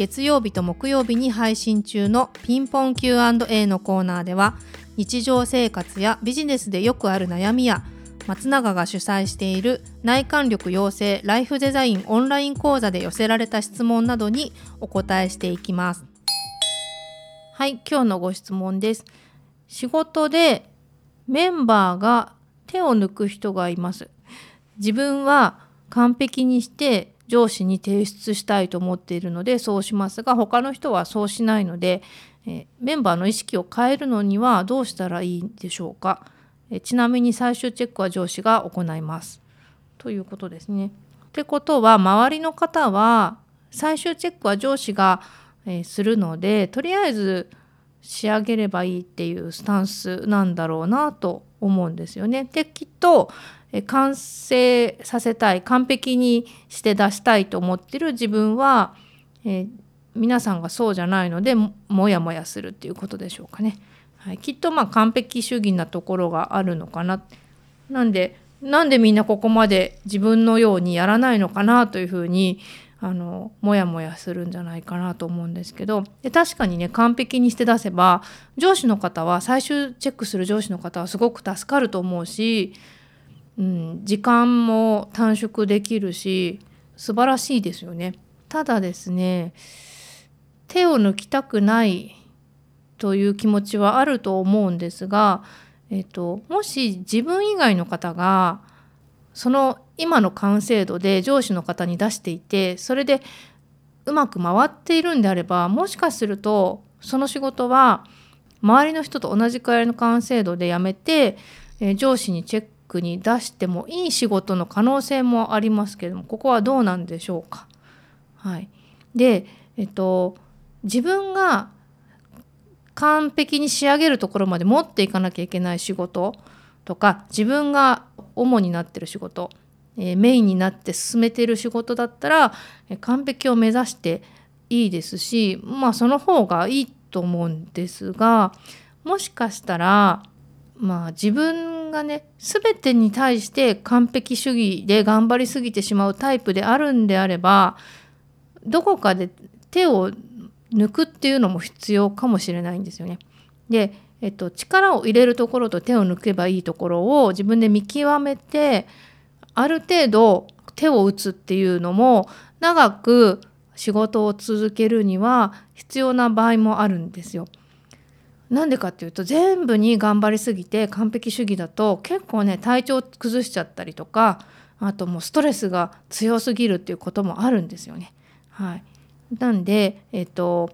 月曜日と木曜日に配信中のピンポン Q&A のコーナーでは日常生活やビジネスでよくある悩みや松永が主催している内観力養成ライフデザインオンライン講座で寄せられた質問などにお答えしていきます。はい今日のご質問です。仕事でメンバーが手を抜く人がいます。自分は完璧にして上司に提出したいと思っているのでそうしますが他の人はそうしないので、えメンバーの意識を変えるのにはどうしたらいいんでしょうか、えちなみに最終チェックは上司が行いますということですね。ってことは周りの方は最終チェックは上司が、えするのでとりあえず仕上げればいいっていうスタンスなんだろうなと思うんですよね。できっと完成させたい完璧にして出したいと思ってる自分は、えー、皆さんがそうじゃないのでもやもやするっていうことでしょうかね。はい、きっとまあ完璧主義なところがあるのかな。なんでなんでみんなここまで自分のようにやらないのかなというふうにあのモヤモヤするんじゃないかなと思うんですけどで確かにね完璧にして出せば上司の方は最終チェックする上司の方はすごく助かると思うしうん、時間も短縮できるし素晴らしいですよね。ただですね手を抜きたくないという気持ちはあると思うんですが、えっと、もし自分以外の方がその今の完成度で上司の方に出していてそれでうまく回っているんであればもしかするとその仕事は周りの人と同じくらいの完成度でやめて、え上司にチェックに出してもいい仕事の可能性もありますけどもここはどうなんでしょうか？はい、で、えっと、自分が完璧に仕上げるところまで持っていかなきゃいけない仕事とか自分が主になってる仕事、えー、メインになって進めてる仕事だったら、え、完璧を目指していいですしまあその方がいいと思うんですがもしかしたらまあ自分がね全てに対して完璧主義で頑張りすぎてしまうタイプであるんであればどこかで手を抜くっていうのも必要かもしれないんですよね。で、えっと、力を入れるところと手を抜けばいいところを自分で見極めてある程度手を打つっていうのも長く仕事を続けるには必要な場合もあるんですよ。なんでかっていうと全部に頑張りすぎて完璧主義だと結構ね体調崩しちゃったりとかあともうストレスが強すぎるっていうこともあるんですよね。はい、なんで、えっと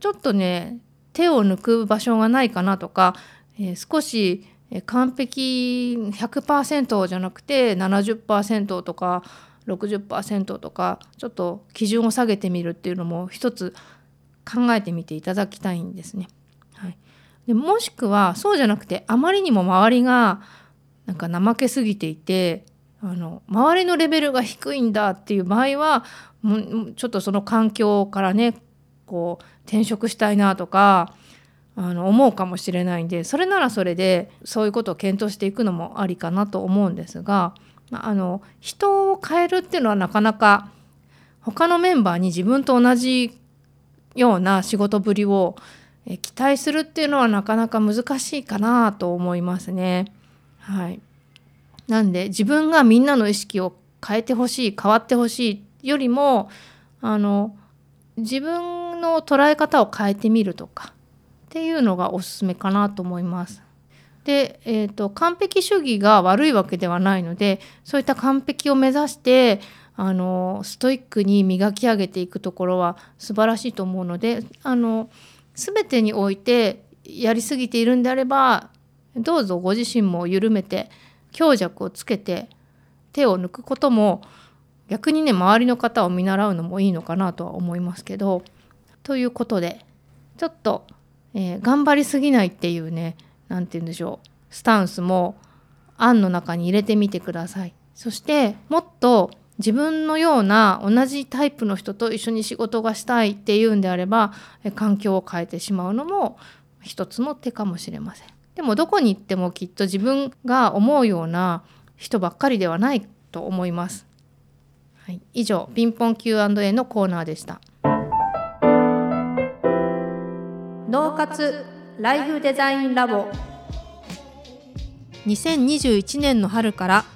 ちょっとね手を抜く場所がないかなとか、えー、少し完璧100%じゃなくて70%とか60%とかちょっと基準を下げてみるっていうのも一つ考えてみていただきたいんですね。でもしくはそうじゃなくてあまりにも周りがなんか怠けすぎていてあの周りのレベルが低いんだっていう場合はちょっとその環境からねこう転職したいなとかあの思うかもしれないんでそれならそれでそういうことを検討していくのもありかなと思うんですがあの人を変えるっていうのはなかなか他のメンバーに自分と同じような仕事ぶりをえ期待するっていうのはなかなか難しいかなと思いますね。はい、なんで自分がみんなの意識を変えてほしい変わってほしいよりもあの自分の捉え方を変えてみるとかっていうのがおすすめかなと思います。で、えーと、完璧主義が悪いわけではないのでそういった完璧を目指してあのストイックに磨き上げていくところは素晴らしいと思うのであの全てにおいてやりすぎているんであればどうぞご自身も緩めて強弱をつけて手を抜くことも逆にね周りの方を見習うのもいいのかなとは思いますけどということでちょっとえー、頑張りすぎないっていうね何て言うんでしょうスタンスも案の中に入れてみてください。そしてもっと自分のような同じタイプの人と一緒に仕事がしたいっていうんであれば環境を変えてしまうのも一つの手かもしれません。でもどこに行ってもきっと自分が思うような人ばっかりではないと思います。はい、以上ピンポン Q&A のコーナーでした。脳活ライフデザインラボ2021年の春から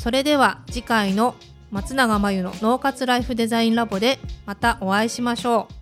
それでは次回の松永真由の脳活ライフデザインラボでまたお会いしましょう。